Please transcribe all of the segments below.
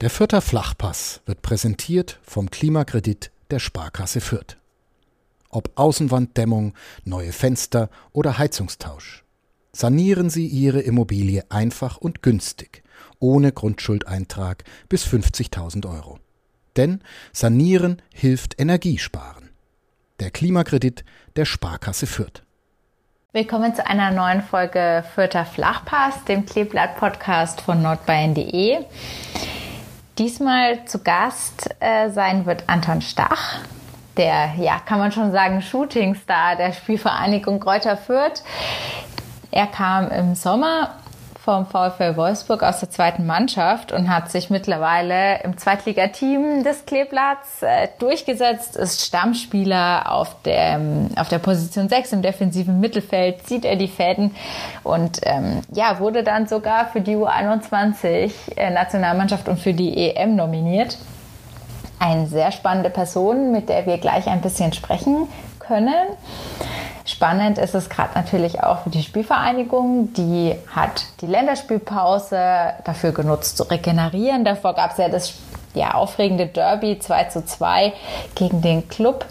Der Fürther Flachpass wird präsentiert vom Klimakredit der Sparkasse Fürth. Ob Außenwanddämmung, neue Fenster oder Heizungstausch. Sanieren Sie Ihre Immobilie einfach und günstig, ohne Grundschuldeintrag bis 50.000 Euro. Denn Sanieren hilft Energiesparen. Der Klimakredit der Sparkasse Fürth. Willkommen zu einer neuen Folge Fürther Flachpass, dem Kleeblatt-Podcast von nordbayern.de. Diesmal zu Gast äh, sein wird Anton Stach, der, ja, kann man schon sagen, Shootingstar der Spielvereinigung Kräuter Fürth. Er kam im Sommer vom VfL Wolfsburg aus der zweiten Mannschaft und hat sich mittlerweile im Zweitligateam des Kleeblatts äh, durchgesetzt, ist Stammspieler auf der, auf der Position 6 im defensiven Mittelfeld, zieht er die Fäden und ähm, ja, wurde dann sogar für die U21 äh, Nationalmannschaft und für die EM nominiert. Eine sehr spannende Person, mit der wir gleich ein bisschen sprechen können. Spannend ist es gerade natürlich auch für die Spielvereinigung. Die hat die Länderspielpause dafür genutzt zu regenerieren. Davor gab es ja das ja, aufregende Derby 2 zu 2 gegen den Club.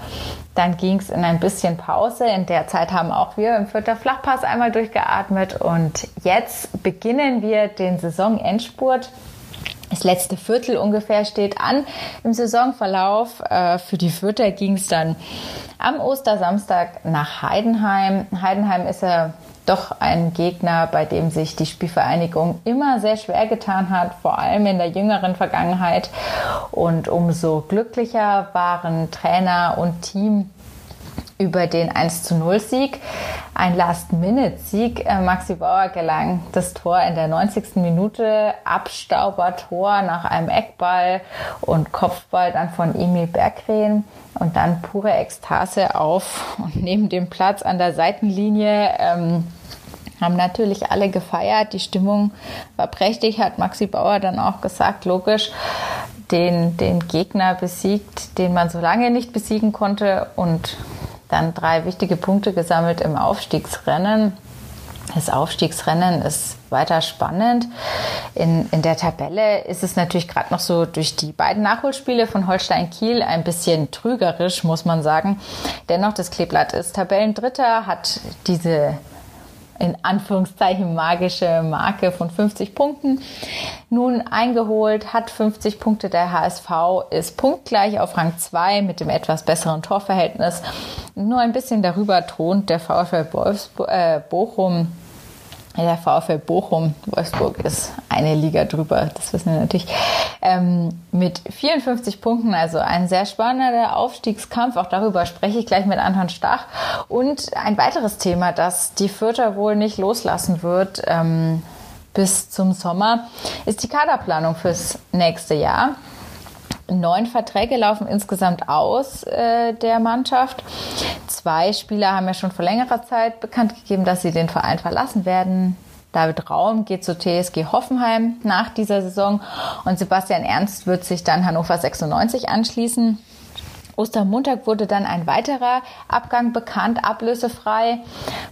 Dann ging es in ein bisschen Pause. In der Zeit haben auch wir im Vierter Flachpass einmal durchgeatmet. Und jetzt beginnen wir den Saisonendspurt. Das letzte Viertel ungefähr steht an im Saisonverlauf. Äh, für die Vierter ging es dann am Ostersamstag nach Heidenheim. Heidenheim ist ja doch ein Gegner, bei dem sich die Spielvereinigung immer sehr schwer getan hat, vor allem in der jüngeren Vergangenheit. Und umso glücklicher waren Trainer und Team über den 1 zu 0 Sieg. Ein Last-Minute-Sieg. Äh, Maxi Bauer gelang das Tor in der 90. Minute. Abstauber-Tor nach einem Eckball und Kopfball dann von Emil Berggren. Und dann pure Ekstase auf und neben dem Platz an der Seitenlinie. Ähm, haben natürlich alle gefeiert. Die Stimmung war prächtig, hat Maxi Bauer dann auch gesagt, logisch, den, den Gegner besiegt, den man so lange nicht besiegen konnte und dann drei wichtige Punkte gesammelt im Aufstiegsrennen. Das Aufstiegsrennen ist weiter spannend. In, in der Tabelle ist es natürlich gerade noch so durch die beiden Nachholspiele von Holstein Kiel ein bisschen trügerisch, muss man sagen. Dennoch, das Kleeblatt ist Tabellendritter, hat diese in Anführungszeichen magische Marke von 50 Punkten nun eingeholt, hat 50 Punkte. Der HSV ist punktgleich auf Rang 2 mit dem etwas besseren Torverhältnis. Nur ein bisschen darüber thront der VfL Wolfsburg, äh, Bochum der VfL Bochum, Wolfsburg ist eine Liga drüber, das wissen wir natürlich, ähm, mit 54 Punkten, also ein sehr spannender Aufstiegskampf. Auch darüber spreche ich gleich mit Anton Stach. Und ein weiteres Thema, das die Fürther wohl nicht loslassen wird ähm, bis zum Sommer, ist die Kaderplanung fürs nächste Jahr. Neun Verträge laufen insgesamt aus äh, der Mannschaft. Zwei Spieler haben ja schon vor längerer Zeit bekannt gegeben, dass sie den Verein verlassen werden. David Raum geht zu TSG Hoffenheim nach dieser Saison und Sebastian Ernst wird sich dann Hannover 96 anschließen. Ostermontag wurde dann ein weiterer Abgang bekannt, ablösefrei.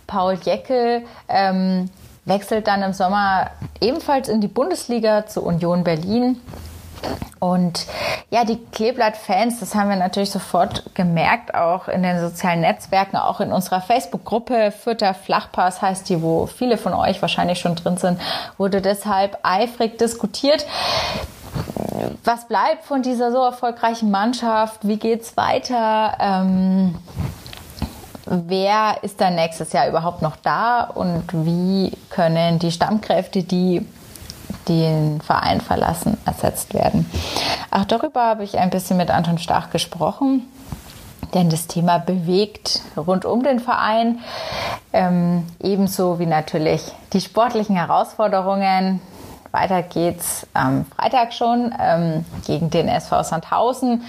Paul Jeckel ähm, wechselt dann im Sommer ebenfalls in die Bundesliga zu Union Berlin. Und ja, die Kleeblatt-Fans, das haben wir natürlich sofort gemerkt, auch in den sozialen Netzwerken, auch in unserer Facebook-Gruppe Fürther Flachpass heißt die, wo viele von euch wahrscheinlich schon drin sind, wurde deshalb eifrig diskutiert. Was bleibt von dieser so erfolgreichen Mannschaft? Wie geht's weiter? Ähm, wer ist dann nächstes Jahr überhaupt noch da und wie können die Stammkräfte, die den Verein verlassen, ersetzt werden. Auch darüber habe ich ein bisschen mit Anton Stach gesprochen, denn das Thema bewegt rund um den Verein, ähm, ebenso wie natürlich die sportlichen Herausforderungen. Weiter geht's am Freitag schon ähm, gegen den SV Sandhausen.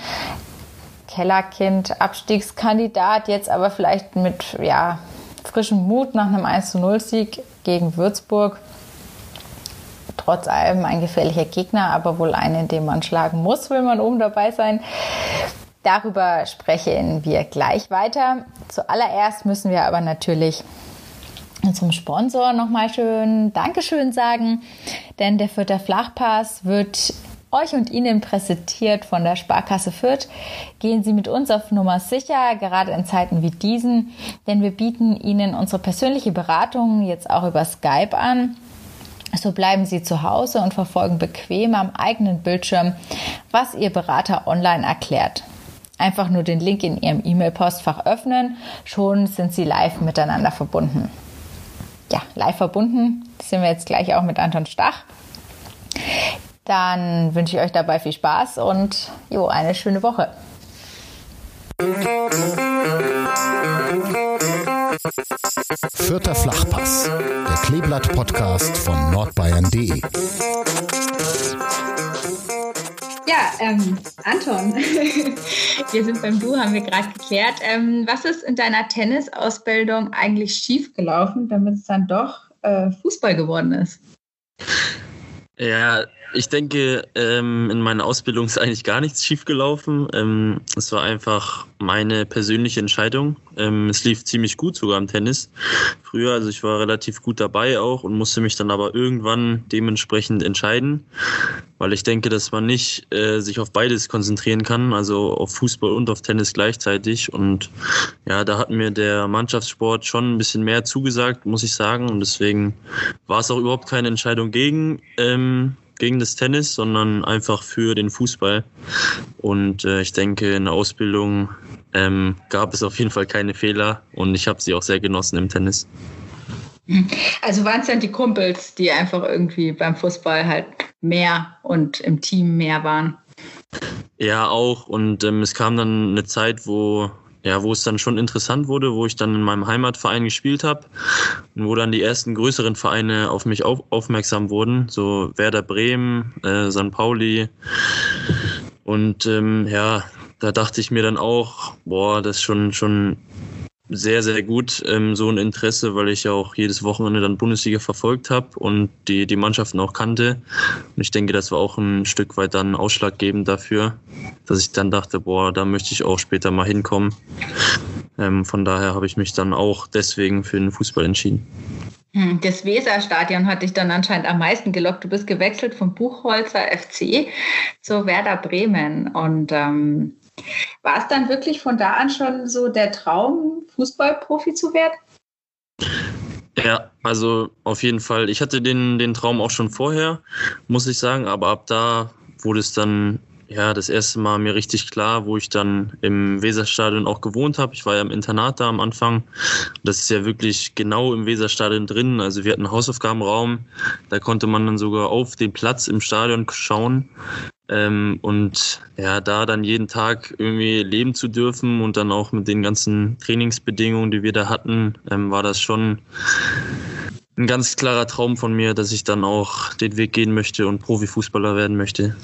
Kellerkind, Abstiegskandidat, jetzt aber vielleicht mit ja, frischem Mut nach einem 1-0-Sieg gegen Würzburg trotz allem ein gefährlicher Gegner, aber wohl einen, den man schlagen muss, will man oben dabei sein. Darüber sprechen wir gleich weiter. Zuallererst müssen wir aber natürlich unserem Sponsor nochmal schön Dankeschön sagen, denn der Fürther Flachpass wird euch und Ihnen präsentiert von der Sparkasse Fürth. Gehen Sie mit uns auf Nummer sicher, gerade in Zeiten wie diesen, denn wir bieten Ihnen unsere persönliche Beratung jetzt auch über Skype an. So bleiben Sie zu Hause und verfolgen bequem am eigenen Bildschirm, was Ihr Berater online erklärt. Einfach nur den Link in Ihrem E-Mail-Postfach öffnen, schon sind Sie live miteinander verbunden. Ja, live verbunden sind wir jetzt gleich auch mit Anton Stach. Dann wünsche ich euch dabei viel Spaß und jo, eine schöne Woche. Vierter Flachpass, der Kleeblatt-Podcast von nordbayern.de. Ja, ähm, Anton, wir sind beim Du, haben wir gerade geklärt. Ähm, was ist in deiner Tennisausbildung eigentlich schiefgelaufen, damit es dann doch äh, Fußball geworden ist? Ja, ich denke, ähm, in meiner Ausbildung ist eigentlich gar nichts schiefgelaufen. Ähm, es war einfach meine persönliche Entscheidung. Ähm, es lief ziemlich gut sogar im Tennis früher. Also ich war relativ gut dabei auch und musste mich dann aber irgendwann dementsprechend entscheiden, weil ich denke, dass man nicht äh, sich auf beides konzentrieren kann, also auf Fußball und auf Tennis gleichzeitig. Und ja, da hat mir der Mannschaftssport schon ein bisschen mehr zugesagt, muss ich sagen. Und deswegen war es auch überhaupt keine Entscheidung gegen. Ähm, gegen das Tennis, sondern einfach für den Fußball. Und äh, ich denke, in der Ausbildung ähm, gab es auf jeden Fall keine Fehler und ich habe sie auch sehr genossen im Tennis. Also waren es dann die Kumpels, die einfach irgendwie beim Fußball halt mehr und im Team mehr waren? Ja, auch. Und ähm, es kam dann eine Zeit, wo ja, wo es dann schon interessant wurde, wo ich dann in meinem Heimatverein gespielt habe und wo dann die ersten größeren Vereine auf mich auf, aufmerksam wurden, so Werder Bremen, äh, St. Pauli. Und ähm, ja, da dachte ich mir dann auch, boah, das ist schon, schon sehr, sehr gut, ähm, so ein Interesse, weil ich ja auch jedes Wochenende dann Bundesliga verfolgt habe und die, die Mannschaften auch kannte. Und ich denke, das war auch ein Stück weit dann ausschlaggebend dafür, dass ich dann dachte, boah, da möchte ich auch später mal hinkommen. Ähm, von daher habe ich mich dann auch deswegen für den Fußball entschieden. Hm, das Weserstadion hat dich dann anscheinend am meisten gelockt. Du bist gewechselt vom Buchholzer FC zu Werder Bremen. Und ähm, war es dann wirklich von da an schon so der Traum, Fußballprofi zu werden? Ja, also auf jeden Fall. Ich hatte den, den Traum auch schon vorher, muss ich sagen, aber ab da wurde es dann ja das erste Mal mir richtig klar, wo ich dann im Weserstadion auch gewohnt habe. Ich war ja im Internat da am Anfang. Das ist ja wirklich genau im Weserstadion drin. Also wir hatten einen Hausaufgabenraum, da konnte man dann sogar auf den Platz im Stadion schauen. Ähm, und ja, da dann jeden Tag irgendwie leben zu dürfen und dann auch mit den ganzen Trainingsbedingungen, die wir da hatten, ähm, war das schon ein ganz klarer Traum von mir, dass ich dann auch den Weg gehen möchte und Profifußballer werden möchte.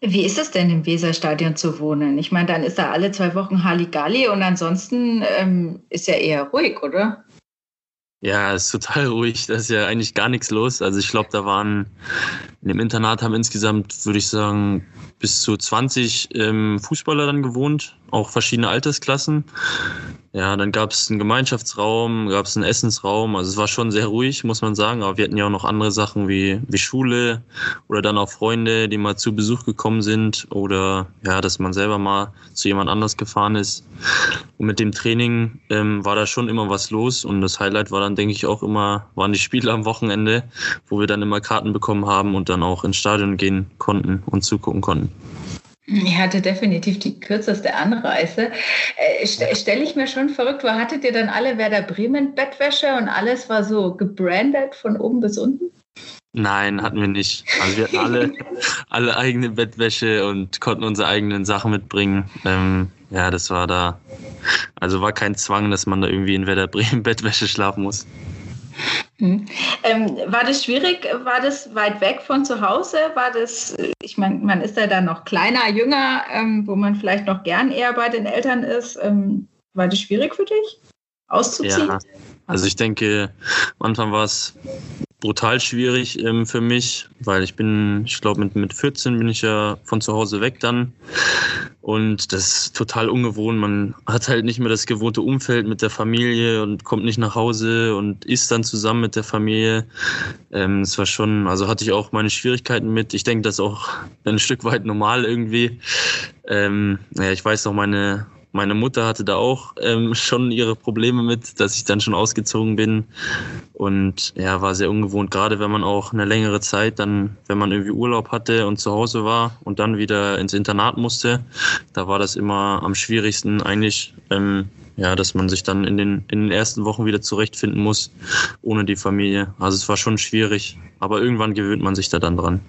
Wie ist es denn im Weserstadion zu wohnen? Ich meine, dann ist da alle zwei Wochen Halligalli und ansonsten ähm, ist ja eher ruhig, oder? Ja, ist total ruhig. Da ist ja eigentlich gar nichts los. Also ich glaube, da waren in dem Internat haben insgesamt, würde ich sagen, bis zu 20 ähm, Fußballer dann gewohnt, auch verschiedene Altersklassen. Ja, dann gab es einen Gemeinschaftsraum, gab es einen Essensraum. Also es war schon sehr ruhig, muss man sagen. Aber wir hatten ja auch noch andere Sachen wie, wie Schule oder dann auch Freunde, die mal zu Besuch gekommen sind oder ja, dass man selber mal zu jemand anders gefahren ist. Und mit dem Training ähm, war da schon immer was los. Und das Highlight war dann, denke ich, auch immer, waren die Spiele am Wochenende, wo wir dann immer Karten bekommen haben und dann auch ins Stadion gehen konnten und zugucken konnten. Ich hatte definitiv die kürzeste Anreise. Äh, Stelle ich mir schon verrückt vor. Hattet ihr dann alle Werder Bremen Bettwäsche und alles war so gebrandet von oben bis unten? Nein, hatten wir nicht. Also wir hatten alle, alle eigene Bettwäsche und konnten unsere eigenen Sachen mitbringen. Ähm, ja, das war da. Also war kein Zwang, dass man da irgendwie in Werder Bremen Bettwäsche schlafen muss. Hm. Ähm, war das schwierig? War das weit weg von zu Hause? War das, ich meine, man ist ja dann noch kleiner, jünger, ähm, wo man vielleicht noch gern eher bei den Eltern ist. Ähm, war das schwierig für dich, auszuziehen? Ja, also ich denke, am Anfang war es brutal schwierig ähm, für mich, weil ich bin, ich glaube, mit, mit 14 bin ich ja von zu Hause weg dann. Und das ist total ungewohnt. Man hat halt nicht mehr das gewohnte Umfeld mit der Familie und kommt nicht nach Hause und isst dann zusammen mit der Familie. Ähm, war schon, also hatte ich auch meine Schwierigkeiten mit. Ich denke, das ist auch ein Stück weit normal irgendwie. Ähm, ja, ich weiß noch, meine meine Mutter hatte da auch ähm, schon ihre Probleme mit, dass ich dann schon ausgezogen bin. Und ja, war sehr ungewohnt, gerade wenn man auch eine längere Zeit dann, wenn man irgendwie Urlaub hatte und zu Hause war und dann wieder ins Internat musste, da war das immer am schwierigsten eigentlich, ähm, ja, dass man sich dann in den, in den ersten Wochen wieder zurechtfinden muss, ohne die Familie. Also es war schon schwierig, aber irgendwann gewöhnt man sich da dann dran.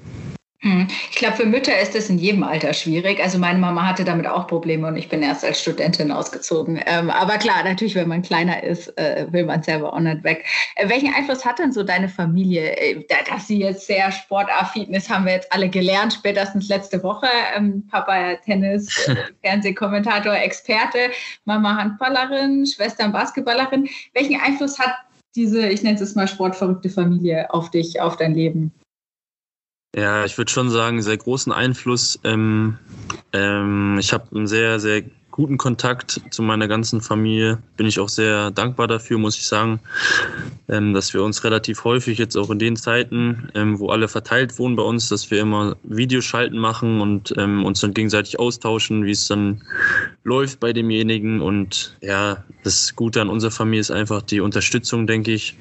Hm. Ich glaube, für Mütter ist das in jedem Alter schwierig. Also meine Mama hatte damit auch Probleme und ich bin erst als Studentin ausgezogen. Ähm, aber klar, natürlich, wenn man kleiner ist, äh, will man selber auch nicht weg. Äh, welchen Einfluss hat denn so deine Familie? Äh, dass sie jetzt sehr sportaffin ist, haben wir jetzt alle gelernt, spätestens letzte Woche. Ähm, Papa Tennis, Fernsehkommentator, Experte, Mama Handballerin, Schwestern Basketballerin. Welchen Einfluss hat diese, ich nenne es mal sportverrückte Familie auf dich, auf dein Leben? Ja, ich würde schon sagen, sehr großen Einfluss. Ähm, ähm, ich habe einen sehr, sehr guten Kontakt zu meiner ganzen Familie. Bin ich auch sehr dankbar dafür, muss ich sagen, ähm, dass wir uns relativ häufig jetzt auch in den Zeiten, ähm, wo alle verteilt wohnen bei uns, dass wir immer Videoschalten machen und ähm, uns dann gegenseitig austauschen, wie es dann läuft bei demjenigen. Und ja, das Gute an unserer Familie ist einfach die Unterstützung, denke ich,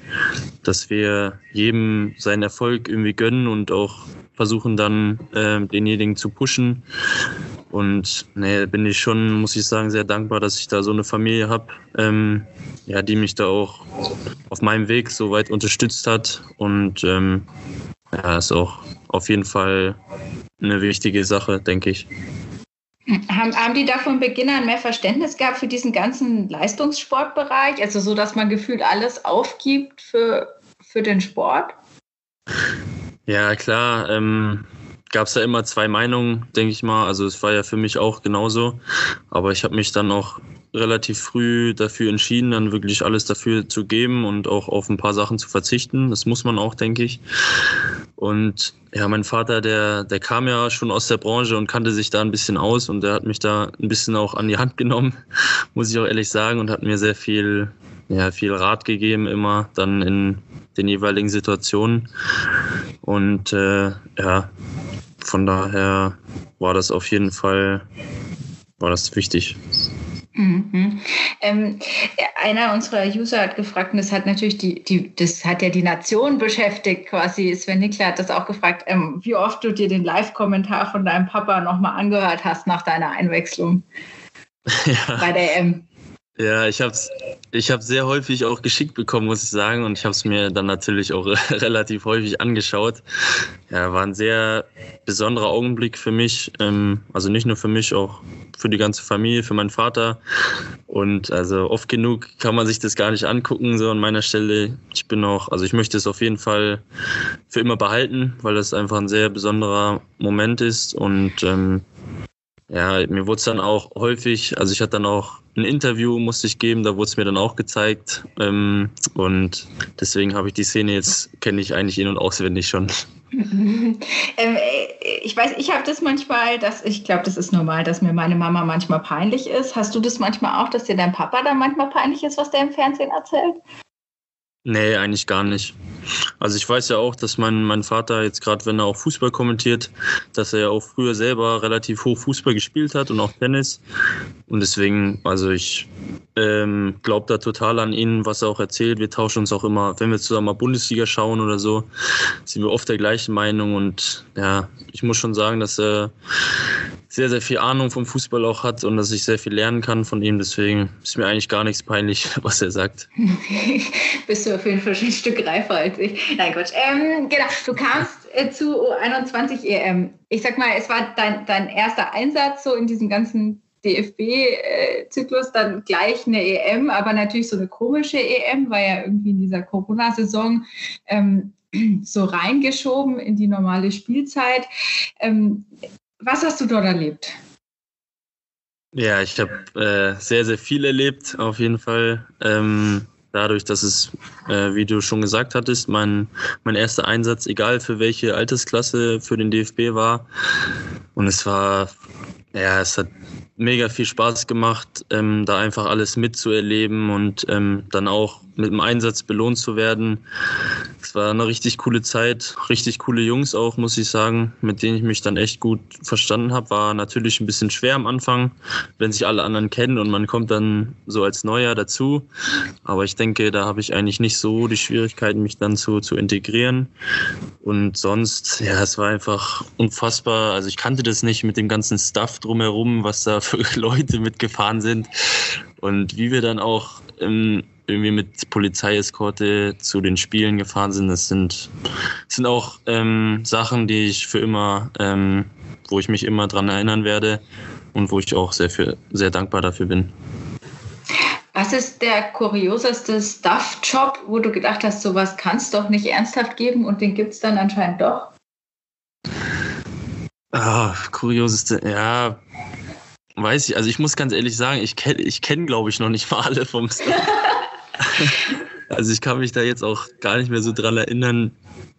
dass wir jedem seinen Erfolg irgendwie gönnen und auch versuchen dann denjenigen zu pushen und nee, bin ich schon, muss ich sagen, sehr dankbar, dass ich da so eine Familie habe, ähm, ja, die mich da auch auf meinem Weg so weit unterstützt hat. Und ähm, ja, ist auch auf jeden Fall eine wichtige Sache, denke ich. Haben, haben die da von Beginn an mehr Verständnis gehabt für diesen ganzen Leistungssportbereich? Also so, dass man gefühlt alles aufgibt für, für den Sport? Ja, klar. Ähm, gab es ja immer zwei Meinungen, denke ich mal. Also es war ja für mich auch genauso. Aber ich habe mich dann auch relativ früh dafür entschieden, dann wirklich alles dafür zu geben und auch auf ein paar Sachen zu verzichten. Das muss man auch, denke ich. Und ja, mein Vater, der, der kam ja schon aus der Branche und kannte sich da ein bisschen aus und der hat mich da ein bisschen auch an die Hand genommen, muss ich auch ehrlich sagen, und hat mir sehr viel, ja, viel Rat gegeben, immer dann in den jeweiligen Situationen. Und äh, ja, von daher war das auf jeden Fall war das wichtig. Mhm. Ähm, einer unserer User hat gefragt, und das hat natürlich die, die, das hat ja die Nation beschäftigt, quasi. Sven Nickler hat das auch gefragt, ähm, wie oft du dir den Live-Kommentar von deinem Papa nochmal angehört hast nach deiner Einwechslung ja. bei der M. Ja, ich habe es ich hab sehr häufig auch geschickt bekommen, muss ich sagen. Und ich habe es mir dann natürlich auch relativ häufig angeschaut. Ja, war ein sehr besonderer Augenblick für mich. Ähm, also nicht nur für mich, auch für die ganze Familie, für meinen Vater. Und also oft genug kann man sich das gar nicht angucken, so an meiner Stelle. Ich bin auch, also ich möchte es auf jeden Fall für immer behalten, weil das einfach ein sehr besonderer Moment ist. Und ähm, ja, mir wurde es dann auch häufig, also ich hatte dann auch ein Interview, musste ich geben, da wurde es mir dann auch gezeigt. Ähm, und deswegen habe ich die Szene jetzt, kenne ich eigentlich in- und auswendig schon. ähm, ich weiß, ich habe das manchmal, dass ich glaube, das ist normal, dass mir meine Mama manchmal peinlich ist. Hast du das manchmal auch, dass dir dein Papa dann manchmal peinlich ist, was der im Fernsehen erzählt? Nee, eigentlich gar nicht. Also ich weiß ja auch, dass mein, mein Vater jetzt gerade, wenn er auch Fußball kommentiert, dass er ja auch früher selber relativ hoch Fußball gespielt hat und auch Tennis. Und deswegen, also ich ähm, glaube da total an ihn, was er auch erzählt. Wir tauschen uns auch immer, wenn wir zusammen mal Bundesliga schauen oder so, sind wir oft der gleichen Meinung. Und ja, ich muss schon sagen, dass er sehr, sehr viel Ahnung vom Fußball auch hat und dass ich sehr viel lernen kann von ihm. Deswegen ist mir eigentlich gar nichts peinlich, was er sagt. Bist du auf jeden Fall schon ein Stück reifer als ich. Nein, Quatsch. Ähm, genau, du kamst äh, zu U21 EM. Ich sag mal, es war dein, dein erster Einsatz so in diesem ganzen DFB-Zyklus, dann gleich eine EM, aber natürlich so eine komische EM, war ja irgendwie in dieser Corona-Saison ähm, so reingeschoben in die normale Spielzeit. Ähm, was hast du dort erlebt? Ja, ich habe äh, sehr, sehr viel erlebt, auf jeden Fall. Ähm, dadurch, dass es, äh, wie du schon gesagt hattest, mein, mein erster Einsatz, egal für welche Altersklasse, für den DFB war. Und es war Ja, es hat mega viel Spaß gemacht, ähm, da einfach alles mitzuerleben und ähm, dann auch mit dem Einsatz belohnt zu werden. Es war eine richtig coole Zeit, richtig coole Jungs auch, muss ich sagen, mit denen ich mich dann echt gut verstanden habe. War natürlich ein bisschen schwer am Anfang, wenn sich alle anderen kennen und man kommt dann so als Neuer dazu. Aber ich denke, da habe ich eigentlich nicht so die Schwierigkeiten, mich dann zu, zu integrieren. Und sonst, ja, es war einfach unfassbar. Also ich kannte das nicht mit dem ganzen Stuff drumherum, was da für Leute mitgefahren sind. Und wie wir dann auch ähm, irgendwie mit Polizeieskorte zu den Spielen gefahren sind, das sind, das sind auch ähm, Sachen, die ich für immer, ähm, wo ich mich immer dran erinnern werde und wo ich auch sehr, für, sehr dankbar dafür bin. Was ist der kurioseste Stuff-Job, wo du gedacht hast, sowas kann es doch nicht ernsthaft geben und den gibt es dann anscheinend doch? Ah, kurioseste, ja, weiß ich. Also ich muss ganz ehrlich sagen, ich kenne, ich kenn, glaube ich, noch nicht mal alle vom Stuff. also ich kann mich da jetzt auch gar nicht mehr so dran erinnern.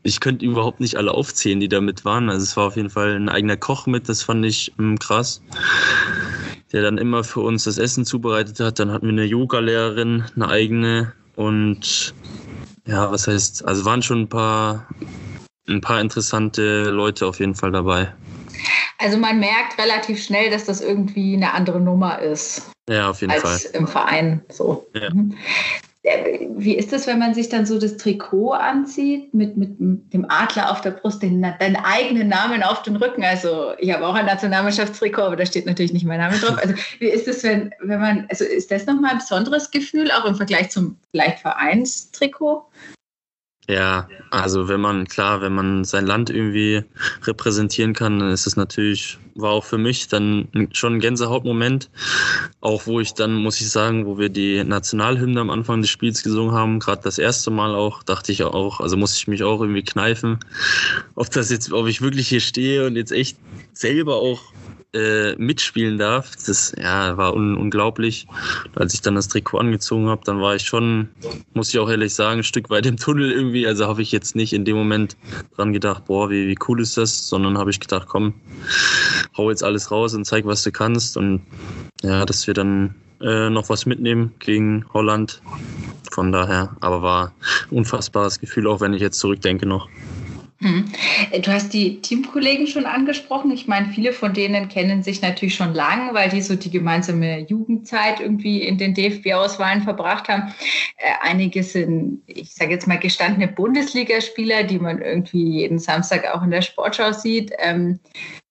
Ich könnte überhaupt nicht alle aufzählen, die da mit waren. Also es war auf jeden Fall ein eigener Koch mit, das fand ich ähm, krass. Der dann immer für uns das Essen zubereitet hat. Dann hatten wir eine Yoga-Lehrerin, eine eigene. Und ja, was heißt, also waren schon ein paar, ein paar interessante Leute auf jeden Fall dabei. Also man merkt relativ schnell, dass das irgendwie eine andere Nummer ist. Ja, auf jeden als Fall. im Verein so. Ja. Mhm. Wie ist es, wenn man sich dann so das Trikot anzieht mit, mit dem Adler auf der Brust, den, deinen eigenen Namen auf den Rücken? Also ich habe auch ein Nationalmannschaftstrikot, aber da steht natürlich nicht mein Name drauf. Also wie ist es, wenn, wenn man, also ist das nochmal ein besonderes Gefühl, auch im Vergleich zum vielleicht Vereinstrikot? Ja, also wenn man, klar, wenn man sein Land irgendwie repräsentieren kann, dann ist es natürlich, war auch für mich dann schon ein Gänsehautmoment. Auch wo ich dann, muss ich sagen, wo wir die Nationalhymne am Anfang des Spiels gesungen haben, gerade das erste Mal auch, dachte ich auch, also muss ich mich auch irgendwie kneifen, ob das jetzt, ob ich wirklich hier stehe und jetzt echt selber auch äh, mitspielen darf. Das ja, war un unglaublich. Als ich dann das Trikot angezogen habe, dann war ich schon, muss ich auch ehrlich sagen, ein Stück weit im Tunnel irgendwie. Also habe ich jetzt nicht in dem Moment dran gedacht, boah, wie, wie cool ist das, sondern habe ich gedacht, komm, hau jetzt alles raus und zeig, was du kannst. Und ja, dass wir dann äh, noch was mitnehmen gegen Holland. Von daher, aber war ein unfassbares Gefühl, auch wenn ich jetzt zurückdenke noch. Hm. Du hast die Teamkollegen schon angesprochen. Ich meine, viele von denen kennen sich natürlich schon lang, weil die so die gemeinsame Jugendzeit irgendwie in den DFB-Auswahlen verbracht haben. Äh, einige sind, ich sage jetzt mal, gestandene Bundesligaspieler, die man irgendwie jeden Samstag auch in der Sportschau sieht. Ähm,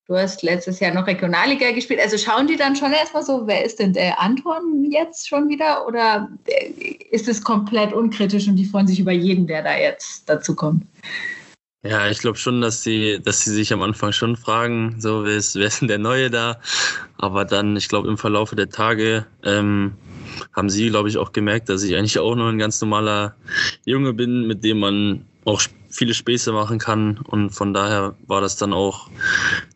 du hast letztes Jahr noch Regionalliga gespielt. Also schauen die dann schon erstmal so, wer ist denn der Anton jetzt schon wieder? Oder äh, ist es komplett unkritisch und die freuen sich über jeden, der da jetzt dazu kommt? Ja, ich glaube schon, dass sie, dass sie sich am Anfang schon fragen, so wer ist, wer ist denn der Neue da? Aber dann, ich glaube, im Verlaufe der Tage ähm, haben sie, glaube ich, auch gemerkt, dass ich eigentlich auch nur ein ganz normaler Junge bin, mit dem man auch viele Späße machen kann. Und von daher war das dann auch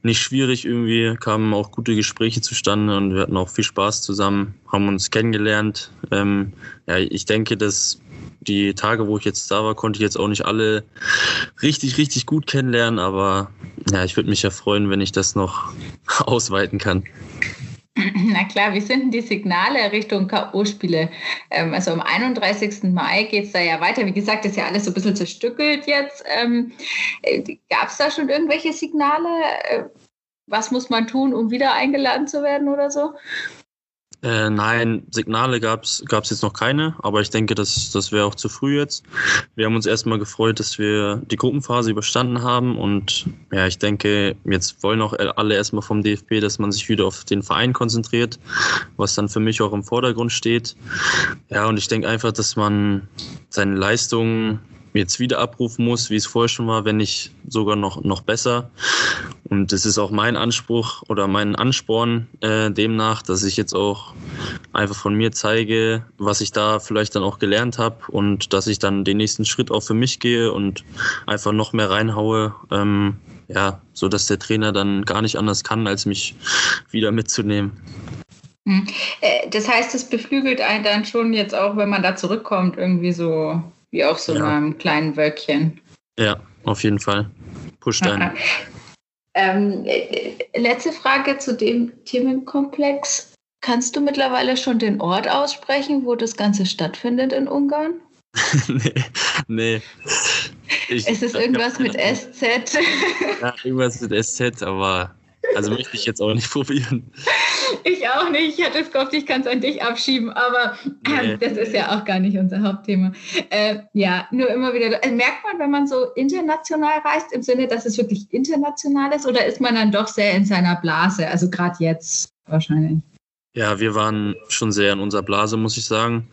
nicht schwierig irgendwie, kamen auch gute Gespräche zustande und wir hatten auch viel Spaß zusammen, haben uns kennengelernt. Ähm, ja, ich denke, dass die Tage, wo ich jetzt da war, konnte ich jetzt auch nicht alle richtig, richtig gut kennenlernen, aber ja, ich würde mich ja freuen, wenn ich das noch ausweiten kann. Na klar, wie sind denn die Signale Richtung K.O.-Spiele? Ähm, also am 31. Mai geht es da ja weiter. Wie gesagt, ist ja alles so ein bisschen zerstückelt jetzt. Ähm, äh, Gab es da schon irgendwelche Signale? Äh, was muss man tun, um wieder eingeladen zu werden oder so? Äh, nein, Signale gab es jetzt noch keine, aber ich denke, das, das wäre auch zu früh jetzt. Wir haben uns erstmal gefreut, dass wir die Gruppenphase überstanden haben und ja, ich denke, jetzt wollen auch alle erstmal vom DFB, dass man sich wieder auf den Verein konzentriert, was dann für mich auch im Vordergrund steht. Ja, und ich denke einfach, dass man seine Leistungen jetzt wieder abrufen muss, wie es vorher schon war, wenn nicht sogar noch, noch besser. Und es ist auch mein Anspruch oder mein Ansporn äh, demnach, dass ich jetzt auch einfach von mir zeige, was ich da vielleicht dann auch gelernt habe und dass ich dann den nächsten Schritt auch für mich gehe und einfach noch mehr reinhaue. Ähm, ja, so dass der Trainer dann gar nicht anders kann, als mich wieder mitzunehmen. Hm. Äh, das heißt, es beflügelt einen dann schon jetzt auch, wenn man da zurückkommt, irgendwie so wie auf so ja. einem kleinen Wölkchen. Ja, auf jeden Fall. Pusht einen. Ähm, äh, letzte Frage zu dem Themenkomplex. Kannst du mittlerweile schon den Ort aussprechen, wo das Ganze stattfindet in Ungarn? nee. nee. Ich, ist es irgendwas mit SZ? ja, irgendwas mit SZ, aber also möchte ich jetzt auch nicht probieren. Ich auch nicht. Ich hatte es gehofft, ich kann es an dich abschieben, aber äh, das ist ja auch gar nicht unser Hauptthema. Äh, ja, nur immer wieder. Äh, merkt man, wenn man so international reist, im Sinne, dass es wirklich international ist, oder ist man dann doch sehr in seiner Blase? Also gerade jetzt wahrscheinlich. Ja, wir waren schon sehr in unserer Blase, muss ich sagen.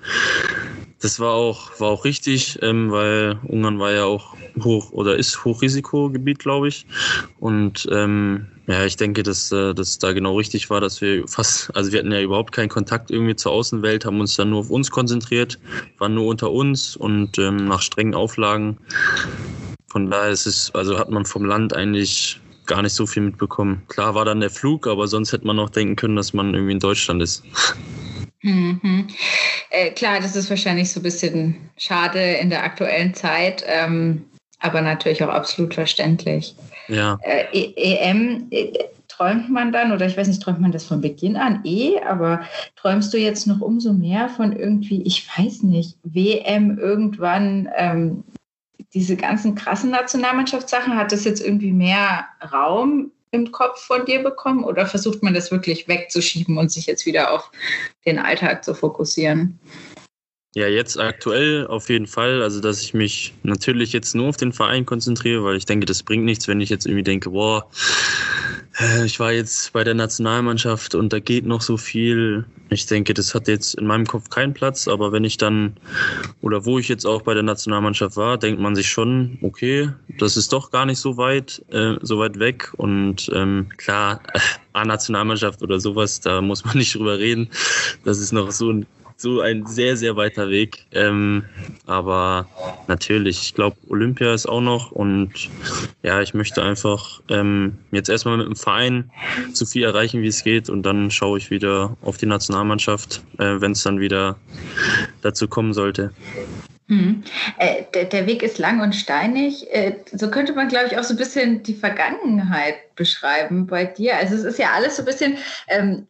Das war auch, war auch richtig, ähm, weil Ungarn war ja auch hoch oder ist Hochrisikogebiet, glaube ich. Und ähm, ja, ich denke, dass äh, das da genau richtig war, dass wir fast, also wir hatten ja überhaupt keinen Kontakt irgendwie zur Außenwelt, haben uns dann nur auf uns konzentriert, waren nur unter uns und ähm, nach strengen Auflagen. Von daher ist es, also hat man vom Land eigentlich gar nicht so viel mitbekommen. Klar war dann der Flug, aber sonst hätte man auch denken können, dass man irgendwie in Deutschland ist. Mhm. Äh, klar, das ist wahrscheinlich so ein bisschen schade in der aktuellen Zeit, ähm, aber natürlich auch absolut verständlich. Ja. Äh, EM, äh, träumt man dann, oder ich weiß nicht, träumt man das von Beginn an eh, aber träumst du jetzt noch umso mehr von irgendwie, ich weiß nicht, WM irgendwann, ähm, diese ganzen krassen Nationalmannschaftssachen, hat das jetzt irgendwie mehr Raum im Kopf von dir bekommen oder versucht man das wirklich wegzuschieben und sich jetzt wieder auf den Alltag zu fokussieren? Ja, jetzt aktuell auf jeden Fall. Also, dass ich mich natürlich jetzt nur auf den Verein konzentriere, weil ich denke, das bringt nichts, wenn ich jetzt irgendwie denke, boah, äh, ich war jetzt bei der Nationalmannschaft und da geht noch so viel. Ich denke, das hat jetzt in meinem Kopf keinen Platz, aber wenn ich dann oder wo ich jetzt auch bei der Nationalmannschaft war, denkt man sich schon, okay, das ist doch gar nicht so weit, äh, so weit weg. Und ähm, klar, A-Nationalmannschaft oder sowas, da muss man nicht drüber reden. Das ist noch so ein so ein sehr, sehr weiter Weg. Ähm, aber natürlich, ich glaube, Olympia ist auch noch und ja, ich möchte einfach ähm, jetzt erstmal mit dem Verein so viel erreichen, wie es geht und dann schaue ich wieder auf die Nationalmannschaft, äh, wenn es dann wieder dazu kommen sollte. Hm. Äh, der, der, Weg ist lang und steinig. Äh, so könnte man, glaube ich, auch so ein bisschen die Vergangenheit beschreiben bei dir. Also es ist ja alles so ein bisschen, ähm,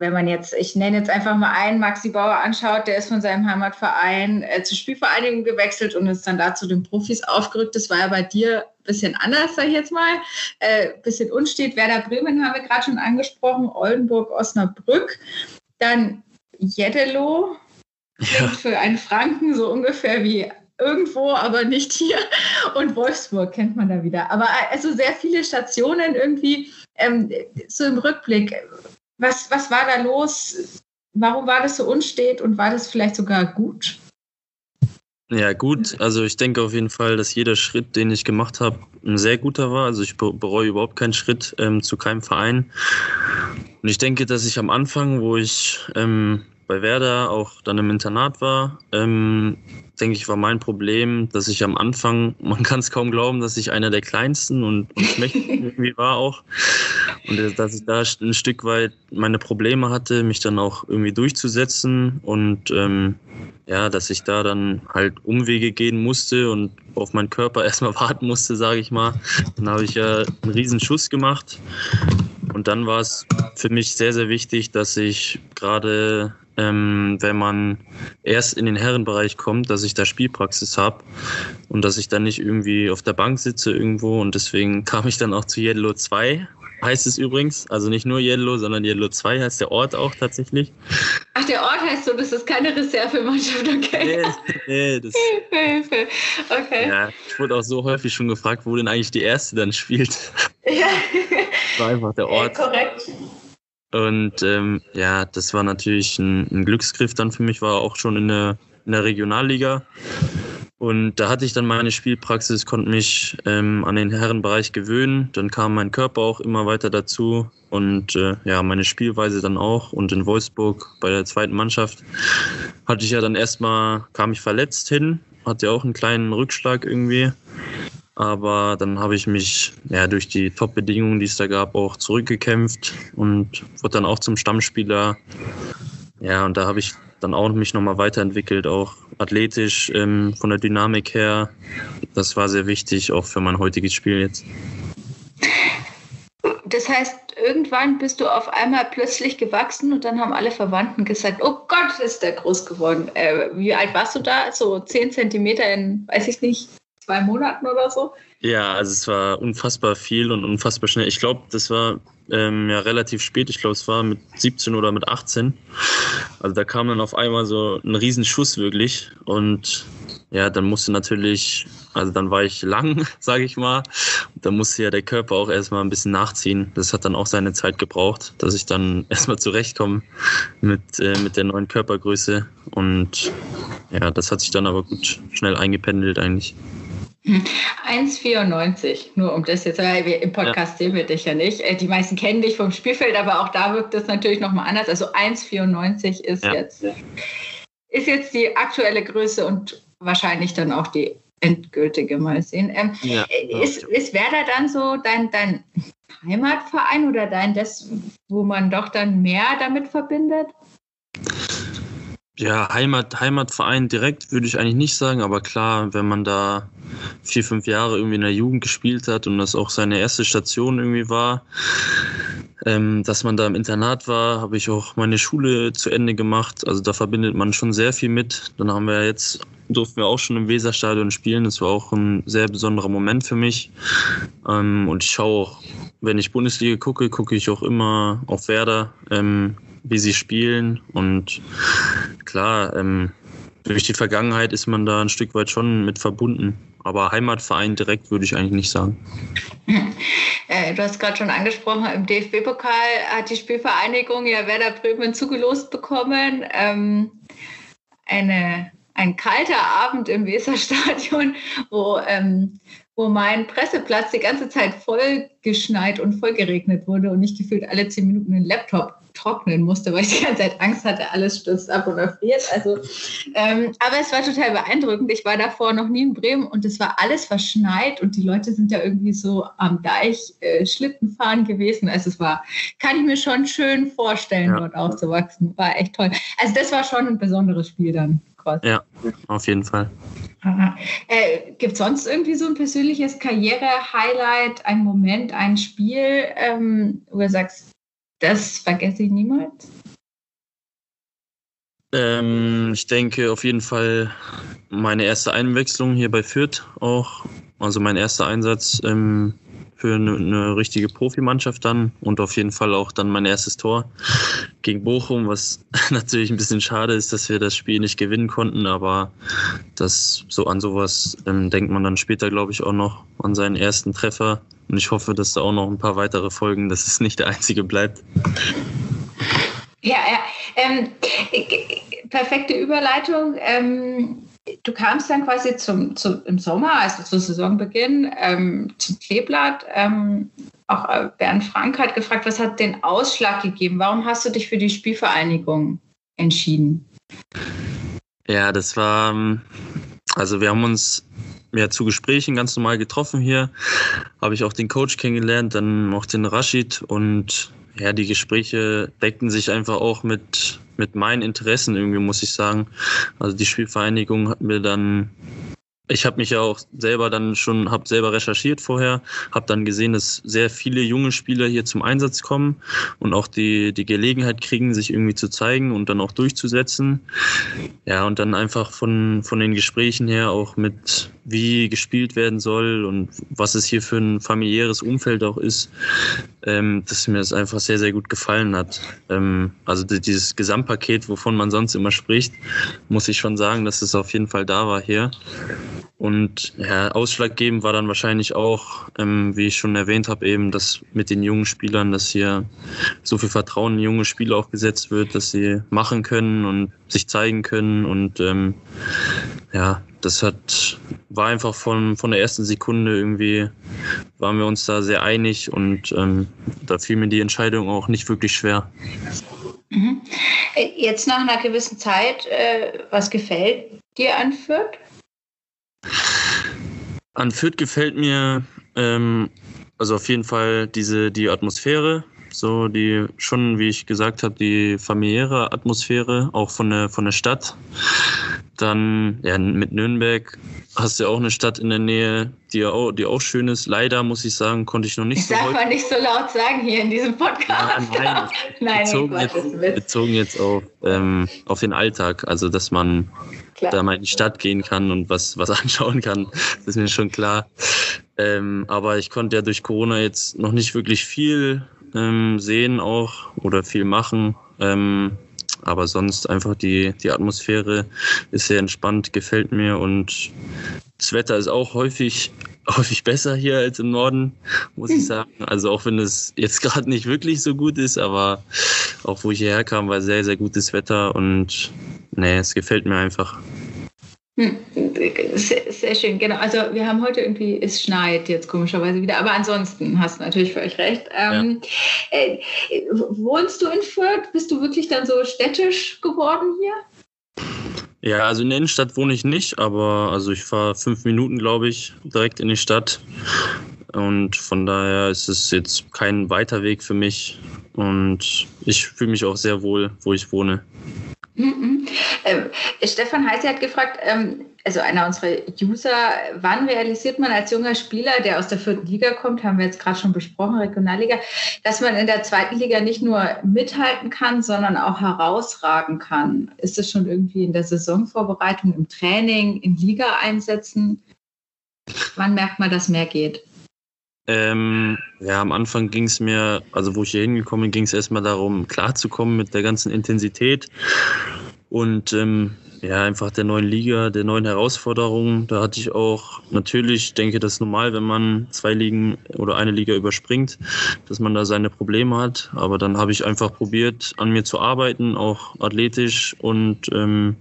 wenn man jetzt, ich nenne jetzt einfach mal einen, Maxi Bauer anschaut, der ist von seinem Heimatverein äh, zur Spielvereinigung gewechselt und ist dann da zu den Profis aufgerückt. Das war ja bei dir ein bisschen anders, sag ich jetzt mal. Äh, bisschen unstet. Werder Bremen haben wir gerade schon angesprochen, Oldenburg, Osnabrück. Dann Jeddelo, ja. für einen Franken so ungefähr wie irgendwo, aber nicht hier. Und Wolfsburg kennt man da wieder. Aber also sehr viele Stationen irgendwie ähm, so im Rückblick. Was, was war da los? Warum war das so unstet und war das vielleicht sogar gut? Ja, gut. Also ich denke auf jeden Fall, dass jeder Schritt, den ich gemacht habe, ein sehr guter war. Also ich bereue überhaupt keinen Schritt ähm, zu keinem Verein. Und ich denke, dass ich am Anfang, wo ich ähm, bei Werder auch dann im Internat war, ähm, denke ich, war mein Problem, dass ich am Anfang, man kann es kaum glauben, dass ich einer der kleinsten und, und schmächtigsten irgendwie war auch. Und dass ich da ein Stück weit meine Probleme hatte, mich dann auch irgendwie durchzusetzen und ähm, ja, dass ich da dann halt Umwege gehen musste und auf meinen Körper erstmal warten musste, sage ich mal. Dann habe ich ja einen riesen Schuss gemacht. Und dann war es für mich sehr, sehr wichtig, dass ich gerade ähm, wenn man erst in den Herrenbereich kommt, dass ich da Spielpraxis habe und dass ich dann nicht irgendwie auf der Bank sitze irgendwo und deswegen kam ich dann auch zu Yellow 2, heißt es übrigens. Also nicht nur Yellow, sondern Yellow 2 heißt der Ort auch tatsächlich. Ach, der Ort heißt so, das ist keine Reservemannschaft, okay. Nee, nee, das, Hilfe, Hilfe. Okay. Ja, ich wurde auch so häufig schon gefragt, wo denn eigentlich die erste dann spielt. Ja. Das war einfach der Ort. Ja, korrekt. Und ähm, ja, das war natürlich ein, ein, Glücksgriff dann für mich, war auch schon in der, in der Regionalliga. Und da hatte ich dann meine Spielpraxis, konnte mich ähm, an den Herrenbereich gewöhnen. Dann kam mein Körper auch immer weiter dazu und äh, ja, meine Spielweise dann auch. Und in Wolfsburg bei der zweiten Mannschaft hatte ich ja dann erstmal, kam ich verletzt hin, hatte ja auch einen kleinen Rückschlag irgendwie. Aber dann habe ich mich ja, durch die Top-Bedingungen, die es da gab, auch zurückgekämpft und wurde dann auch zum Stammspieler. Ja, und da habe ich dann auch mich nochmal weiterentwickelt, auch athletisch, ähm, von der Dynamik her. Das war sehr wichtig, auch für mein heutiges Spiel jetzt. das heißt, irgendwann bist du auf einmal plötzlich gewachsen und dann haben alle Verwandten gesagt, oh Gott, ist der groß geworden. Äh, wie alt warst du da? So zehn Zentimeter in, weiß ich nicht, zwei Monaten oder so? Ja, also es war unfassbar viel und unfassbar schnell. Ich glaube, das war ähm, ja relativ spät. Ich glaube, es war mit 17 oder mit 18. Also da kam dann auf einmal so ein Riesenschuss wirklich. Und ja, dann musste natürlich, also dann war ich lang, sage ich mal. Da musste ja der Körper auch erstmal ein bisschen nachziehen. Das hat dann auch seine Zeit gebraucht, dass ich dann erstmal zurechtkomme mit, äh, mit der neuen Körpergröße. Und ja, das hat sich dann aber gut schnell eingependelt eigentlich. 1,94, nur um das jetzt, weil wir im Podcast sehen wir dich ja nicht. Äh, die meisten kennen dich vom Spielfeld, aber auch da wirkt das natürlich nochmal anders. Also 1,94 ist ja. jetzt ist jetzt die aktuelle Größe und wahrscheinlich dann auch die endgültige mal sehen. Ähm, ja, äh, ist, ist Werder dann so dein, dein Heimatverein oder dein das, wo man doch dann mehr damit verbindet? Ja, Heimat, Heimatverein direkt würde ich eigentlich nicht sagen, aber klar, wenn man da vier, fünf Jahre irgendwie in der Jugend gespielt hat und das auch seine erste Station irgendwie war, ähm, dass man da im Internat war, habe ich auch meine Schule zu Ende gemacht. Also da verbindet man schon sehr viel mit. Dann haben wir jetzt, durften wir auch schon im Weserstadion spielen. Das war auch ein sehr besonderer Moment für mich. Ähm, und ich schaue auch, wenn ich Bundesliga gucke, gucke ich auch immer auf Werder. Ähm, wie sie spielen. Und klar, ähm, durch die Vergangenheit ist man da ein Stück weit schon mit verbunden. Aber Heimatverein direkt würde ich eigentlich nicht sagen. Äh, du hast gerade schon angesprochen, im DFB-Pokal hat die Spielvereinigung ja Werder Bremen zugelost bekommen. Ähm, eine, ein kalter Abend im Weserstadion, wo, ähm, wo mein Presseplatz die ganze Zeit voll geschneit und voll geregnet wurde und ich gefühlt alle zehn Minuten den Laptop trocknen musste, weil ich die ganze Zeit Angst hatte, alles stürzt ab und erfriert. Also, ähm, aber es war total beeindruckend. Ich war davor noch nie in Bremen und es war alles verschneit und die Leute sind ja irgendwie so am Deich äh, Schlitten fahren gewesen. Also es war, kann ich mir schon schön vorstellen, ja. dort aufzuwachsen. War echt toll. Also das war schon ein besonderes Spiel dann. Quasi. Ja, auf jeden Fall. Äh, Gibt es sonst irgendwie so ein persönliches Karriere-Highlight, ein Moment, ein Spiel, ähm, wo du sagst, das vergesse ich niemals. Ähm, ich denke auf jeden Fall meine erste Einwechslung hier bei Fürth auch. Also mein erster Einsatz ähm, für eine, eine, richtige Profimannschaft dann und auf jeden Fall auch dann mein erstes Tor gegen Bochum, was natürlich ein bisschen schade ist, dass wir das Spiel nicht gewinnen konnten, aber das so an sowas ähm, denkt man dann später, glaube ich, auch noch an seinen ersten Treffer und ich hoffe, dass da auch noch ein paar weitere Folgen, dass es nicht der einzige bleibt. Ja, ja. Ähm, perfekte Überleitung. Ähm, du kamst dann quasi zum, zum, im Sommer, also zu Saisonbeginn, ähm, zum Kleeblatt. Ähm, auch äh, Bernd Frank hat gefragt, was hat den Ausschlag gegeben? Warum hast du dich für die Spielvereinigung entschieden? Ja, das war, ähm, also wir haben uns ja, zu Gesprächen ganz normal getroffen hier. Habe ich auch den Coach kennengelernt, dann auch den Rashid und ja, die Gespräche deckten sich einfach auch mit, mit meinen Interessen irgendwie, muss ich sagen. Also die Spielvereinigung hat mir dann ich habe mich ja auch selber dann schon, habe selber recherchiert vorher, habe dann gesehen, dass sehr viele junge Spieler hier zum Einsatz kommen und auch die, die Gelegenheit kriegen, sich irgendwie zu zeigen und dann auch durchzusetzen. Ja, und dann einfach von, von den Gesprächen her auch mit, wie gespielt werden soll und was es hier für ein familiäres Umfeld auch ist, ähm, dass mir das einfach sehr, sehr gut gefallen hat. Ähm, also dieses Gesamtpaket, wovon man sonst immer spricht, muss ich schon sagen, dass es auf jeden Fall da war hier. Und ja, ausschlaggebend war dann wahrscheinlich auch, ähm, wie ich schon erwähnt habe, eben, dass mit den jungen Spielern, dass hier so viel Vertrauen in junge Spieler auch gesetzt wird, dass sie machen können und sich zeigen können. Und ähm, ja, das hat war einfach von, von der ersten Sekunde irgendwie, waren wir uns da sehr einig und ähm, da fiel mir die Entscheidung auch nicht wirklich schwer. Mhm. Jetzt nach einer gewissen Zeit, äh, was gefällt dir an Fürth? An Fürth gefällt mir ähm, also auf jeden Fall diese die Atmosphäre, so die schon, wie ich gesagt habe, die familiäre Atmosphäre, auch von der von der Stadt. Dann ja, mit Nürnberg hast du ja auch eine Stadt in der Nähe, die auch, die auch schön ist. Leider muss ich sagen, konnte ich noch nicht ich so. Darf man nicht so laut sagen hier in diesem Podcast. Ja, nein, nein bezogen, jetzt, bezogen jetzt auf, ähm, auf den Alltag. Also, dass man klar. da mal in die Stadt gehen kann und was, was anschauen kann. Das ist mir schon klar. Ähm, aber ich konnte ja durch Corona jetzt noch nicht wirklich viel ähm, sehen auch oder viel machen. Ähm, aber sonst einfach die, die Atmosphäre ist sehr entspannt, gefällt mir und das Wetter ist auch häufig, häufig besser hier als im Norden, muss ich sagen. Also auch wenn es jetzt gerade nicht wirklich so gut ist, aber auch wo ich hierher kam, war sehr, sehr gutes Wetter und nee, es gefällt mir einfach. Hm, sehr, sehr, schön, genau. Also wir haben heute irgendwie, es schneit jetzt komischerweise wieder, aber ansonsten hast du natürlich für euch recht. Ähm, ja. äh, wohnst du in Fürth? Bist du wirklich dann so städtisch geworden hier? Ja, also in der Innenstadt wohne ich nicht, aber also ich fahre fünf Minuten, glaube ich, direkt in die Stadt. Und von daher ist es jetzt kein weiter Weg für mich. Und ich fühle mich auch sehr wohl, wo ich wohne. Mhm. Ähm, Stefan Heise hat gefragt, ähm, also einer unserer User, wann realisiert man als junger Spieler, der aus der vierten Liga kommt, haben wir jetzt gerade schon besprochen, Regionalliga, dass man in der zweiten Liga nicht nur mithalten kann, sondern auch herausragen kann? Ist das schon irgendwie in der Saisonvorbereitung, im Training, in Liga-Einsätzen? Wann merkt man, dass mehr geht? Ähm, ja, am Anfang ging es mir, also wo ich hier hingekommen bin, ging es erstmal darum, klarzukommen mit der ganzen Intensität und ähm, ja, einfach der neuen Liga, der neuen Herausforderungen. Da hatte ich auch natürlich, denke das ist normal, wenn man zwei Ligen oder eine Liga überspringt, dass man da seine Probleme hat. Aber dann habe ich einfach probiert, an mir zu arbeiten, auch athletisch und ähm,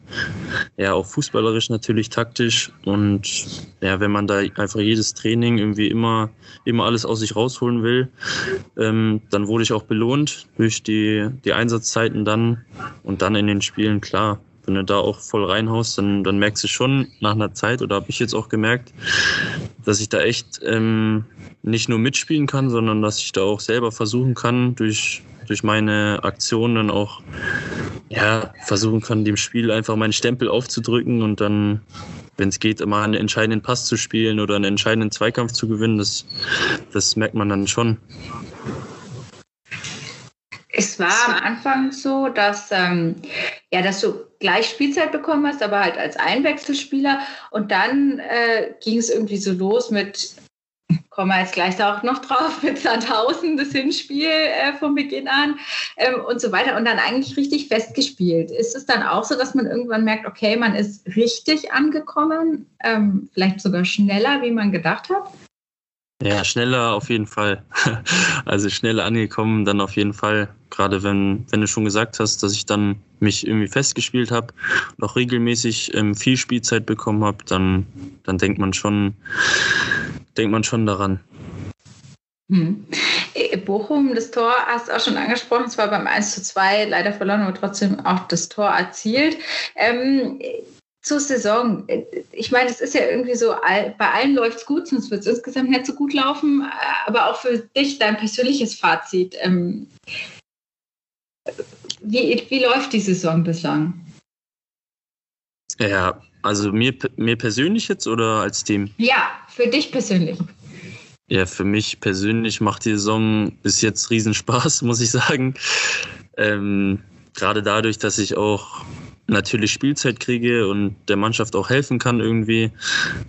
ja, auch fußballerisch natürlich taktisch. Und ja, wenn man da einfach jedes Training irgendwie immer, immer alles aus sich rausholen will, ähm, dann wurde ich auch belohnt durch die, die Einsatzzeiten dann und dann in den Spielen, klar wenn du da auch voll reinhaust, dann, dann merkst du schon nach einer Zeit, oder habe ich jetzt auch gemerkt, dass ich da echt ähm, nicht nur mitspielen kann, sondern dass ich da auch selber versuchen kann, durch, durch meine Aktionen dann auch ja, versuchen kann, dem Spiel einfach meinen Stempel aufzudrücken und dann, wenn es geht, immer einen entscheidenden Pass zu spielen oder einen entscheidenden Zweikampf zu gewinnen, das, das merkt man dann schon. Es war am Anfang so, dass, ähm, ja, dass du gleich Spielzeit bekommen hast, aber halt als Einwechselspieler. Und dann äh, ging es irgendwie so los mit, kommen wir jetzt gleich auch noch drauf, mit Sandhausen, das Hinspiel äh, von Beginn an ähm, und so weiter. Und dann eigentlich richtig festgespielt. Ist es dann auch so, dass man irgendwann merkt, okay, man ist richtig angekommen, ähm, vielleicht sogar schneller, wie man gedacht hat? Ja, schneller auf jeden Fall. Also schneller angekommen, dann auf jeden Fall. Gerade wenn, wenn du schon gesagt hast, dass ich dann mich irgendwie festgespielt habe und auch regelmäßig ähm, viel Spielzeit bekommen habe, dann, dann denkt man schon, denkt man schon daran. Hm. Äh, Bochum, das Tor hast du auch schon angesprochen, es war beim 1 zu 2 leider verloren, aber trotzdem auch das Tor erzielt. Ähm, zur Saison. Ich meine, es ist ja irgendwie so, bei allen läuft es gut, sonst wird es insgesamt nicht so gut laufen. Aber auch für dich, dein persönliches Fazit. Ähm, wie, wie läuft die Saison bislang? Ja, also mir, mir persönlich jetzt oder als Team? Ja, für dich persönlich. Ja, für mich persönlich macht die Saison bis jetzt Riesenspaß, muss ich sagen. Ähm, gerade dadurch, dass ich auch natürlich Spielzeit kriege und der Mannschaft auch helfen kann irgendwie.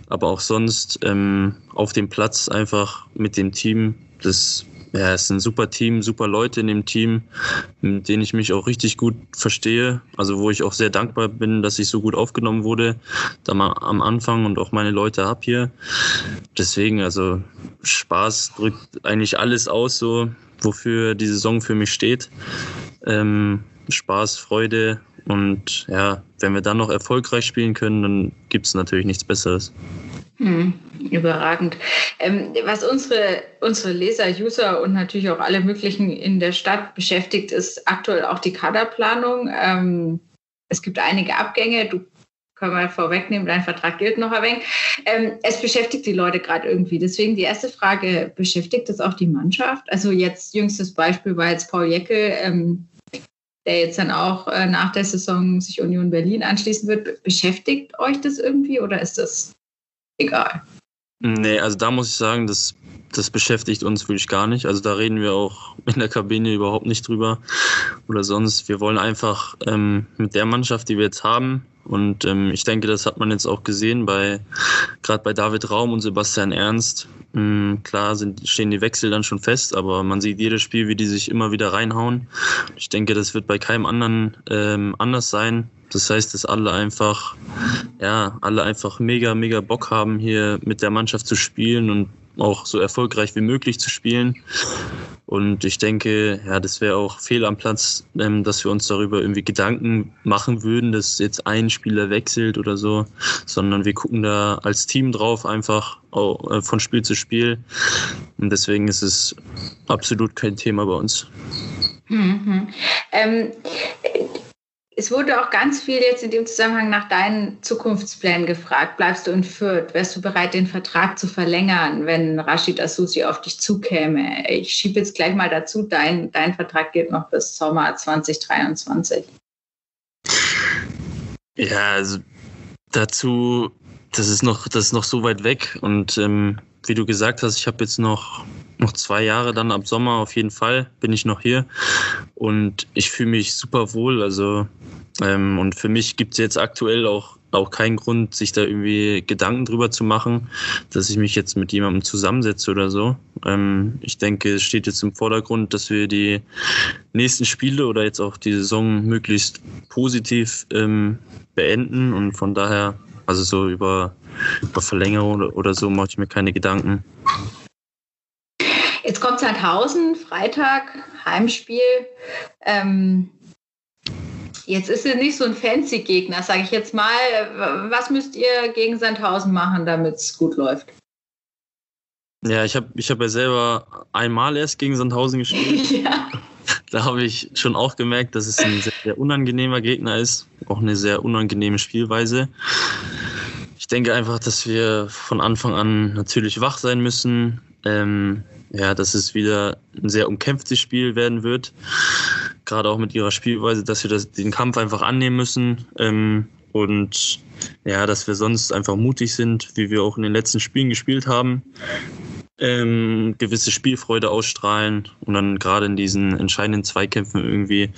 Aber auch sonst ähm, auf dem Platz einfach mit dem Team. Das ja, ist ein super Team, super Leute in dem Team, mit denen ich mich auch richtig gut verstehe. Also wo ich auch sehr dankbar bin, dass ich so gut aufgenommen wurde, da mal am Anfang und auch meine Leute habe hier. Deswegen, also Spaß drückt eigentlich alles aus, so wofür die Saison für mich steht. Ähm, Spaß, Freude und ja, wenn wir dann noch erfolgreich spielen können, dann gibt es natürlich nichts Besseres. Hm, überragend. Ähm, was unsere, unsere Leser, User und natürlich auch alle möglichen in der Stadt beschäftigt, ist aktuell auch die Kaderplanung. Ähm, es gibt einige Abgänge. Du können wir vorwegnehmen, dein Vertrag gilt noch ein wenig. Ähm, es beschäftigt die Leute gerade irgendwie. Deswegen die erste Frage, beschäftigt das auch die Mannschaft? Also jetzt jüngstes Beispiel war jetzt Paul Jeckel, ähm, der jetzt dann auch äh, nach der Saison sich Union Berlin anschließen wird. Beschäftigt euch das irgendwie oder ist das egal? Nee, also da muss ich sagen, das, das beschäftigt uns wirklich gar nicht. Also da reden wir auch in der Kabine überhaupt nicht drüber oder sonst. Wir wollen einfach ähm, mit der Mannschaft, die wir jetzt haben, und ähm, ich denke, das hat man jetzt auch gesehen bei gerade bei David Raum und Sebastian Ernst. Ähm, klar sind, stehen die Wechsel dann schon fest, aber man sieht jedes Spiel, wie die sich immer wieder reinhauen. Ich denke, das wird bei keinem anderen ähm, anders sein. Das heißt, dass alle einfach, ja, alle einfach mega, mega Bock haben, hier mit der Mannschaft zu spielen und auch so erfolgreich wie möglich zu spielen. Und ich denke, ja, das wäre auch fehl am Platz, ähm, dass wir uns darüber irgendwie Gedanken machen würden, dass jetzt ein Spieler wechselt oder so, sondern wir gucken da als Team drauf, einfach äh, von Spiel zu Spiel. Und deswegen ist es absolut kein Thema bei uns. Mhm. Ähm, es wurde auch ganz viel jetzt in dem Zusammenhang nach deinen Zukunftsplänen gefragt. Bleibst du in Fürth? Wärst du bereit, den Vertrag zu verlängern, wenn Rashid Asusi auf dich zukäme? Ich schiebe jetzt gleich mal dazu, dein, dein Vertrag geht noch bis Sommer 2023. Ja, also dazu, das ist noch, das ist noch so weit weg. Und ähm, wie du gesagt hast, ich habe jetzt noch, noch zwei Jahre dann ab Sommer auf jeden Fall bin ich noch hier. Und ich fühle mich super wohl. Also ähm, und für mich gibt es jetzt aktuell auch, auch keinen Grund, sich da irgendwie Gedanken drüber zu machen, dass ich mich jetzt mit jemandem zusammensetze oder so. Ähm, ich denke, es steht jetzt im Vordergrund, dass wir die nächsten Spiele oder jetzt auch die Saison möglichst positiv ähm, beenden. Und von daher, also so über, über Verlängerung oder, oder so, mache ich mir keine Gedanken. Sandhausen, Freitag, Heimspiel. Ähm, Jetzt ist es nicht so ein fancy Gegner, sage ich jetzt mal. Was müsst ihr gegen Sandhausen machen, damit es gut läuft? Ja, ich habe ich hab ja selber einmal erst gegen Sandhausen gespielt. ja. Da habe ich schon auch gemerkt, dass es ein sehr, sehr unangenehmer Gegner ist, auch eine sehr unangenehme Spielweise. Ich denke einfach, dass wir von Anfang an natürlich wach sein müssen. Ähm, ja, dass es wieder ein sehr umkämpftes Spiel werden wird gerade auch mit ihrer Spielweise, dass wir das, den Kampf einfach annehmen müssen ähm, und ja, dass wir sonst einfach mutig sind, wie wir auch in den letzten Spielen gespielt haben. Ähm, gewisse Spielfreude ausstrahlen und dann gerade in diesen entscheidenden Zweikämpfen irgendwie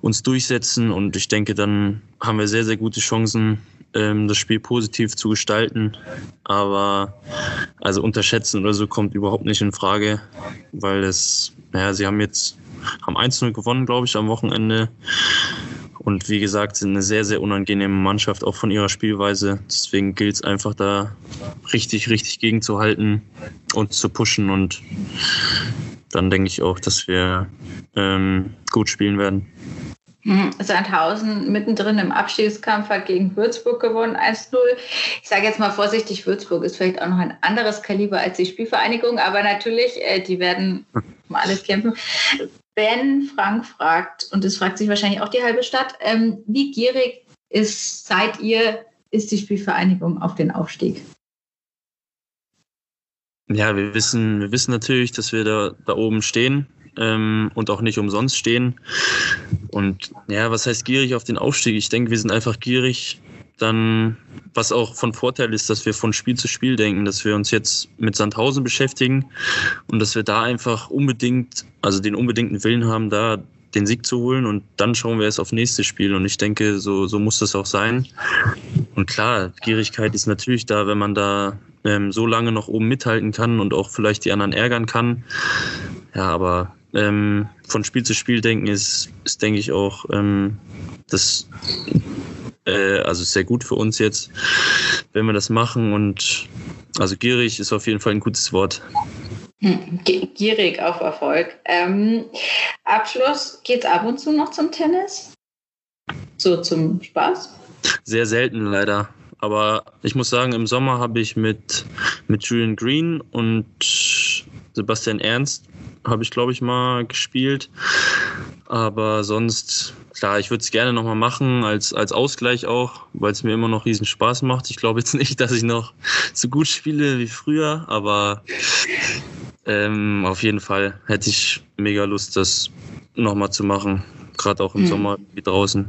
uns durchsetzen. Und ich denke, dann haben wir sehr, sehr gute Chancen, das Spiel positiv zu gestalten. Aber also unterschätzen oder so kommt überhaupt nicht in Frage, weil es, naja, sie haben jetzt haben 1-0 gewonnen, glaube ich, am Wochenende. Und wie gesagt, sind eine sehr, sehr unangenehme Mannschaft, auch von ihrer Spielweise. Deswegen gilt es einfach da richtig, richtig gegenzuhalten und zu pushen. Und dann denke ich auch, dass wir ähm, gut spielen werden. Hm, Sandhausen mittendrin im Abstiegskampf hat gegen Würzburg gewonnen, 1-0. Ich sage jetzt mal vorsichtig, Würzburg ist vielleicht auch noch ein anderes Kaliber als die Spielvereinigung, aber natürlich, äh, die werden um alles kämpfen. Ben Frank fragt, und das fragt sich wahrscheinlich auch die halbe Stadt, ähm, wie gierig ist, seid ihr, ist die Spielvereinigung auf den Aufstieg? Ja, wir wissen, wir wissen natürlich, dass wir da, da oben stehen ähm, und auch nicht umsonst stehen. Und ja, was heißt gierig auf den Aufstieg? Ich denke, wir sind einfach gierig, dann, was auch von Vorteil ist, dass wir von Spiel zu Spiel denken, dass wir uns jetzt mit Sandhausen beschäftigen und dass wir da einfach unbedingt, also den unbedingten Willen haben, da den Sieg zu holen und dann schauen wir erst auf nächstes Spiel und ich denke, so, so muss das auch sein. Und klar, Gierigkeit ist natürlich da, wenn man da ähm, so lange noch oben mithalten kann und auch vielleicht die anderen ärgern kann. Ja, aber ähm, von Spiel zu Spiel denken ist, ist denke ich auch ähm, das äh, also sehr gut für uns jetzt, wenn wir das machen. Und also gierig ist auf jeden Fall ein gutes Wort. Hm, gierig auf Erfolg. Ähm, Abschluss, geht es ab und zu noch zum Tennis? So zum Spaß? Sehr selten leider. Aber ich muss sagen, im Sommer habe ich mit, mit Julian Green und Sebastian Ernst habe ich, glaube ich, mal gespielt. Aber sonst, klar, ich würde es gerne nochmal machen, als, als Ausgleich auch, weil es mir immer noch riesen Spaß macht. Ich glaube jetzt nicht, dass ich noch so gut spiele wie früher, aber ähm, auf jeden Fall hätte ich mega Lust, das nochmal zu machen. gerade auch im mhm. Sommer wie draußen.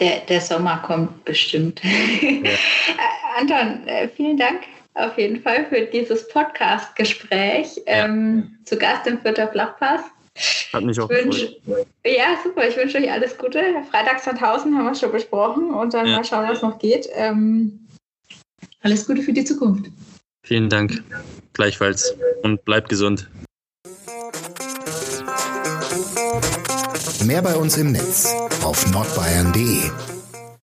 Der, der Sommer kommt bestimmt. Ja. Anton, äh, vielen Dank auf jeden Fall für dieses Podcast-Gespräch ja. ähm, zu Gast im Vierter Flachpass. Hat mich auch wünsch, Ja, super. Ich wünsche euch alles Gute. Freitags 2000 haben wir schon besprochen und dann ja. mal schauen, was noch geht. Ähm, alles Gute für die Zukunft. Vielen Dank. Gleichfalls. Und bleibt gesund. Mehr bei uns im Netz auf nordbayern.de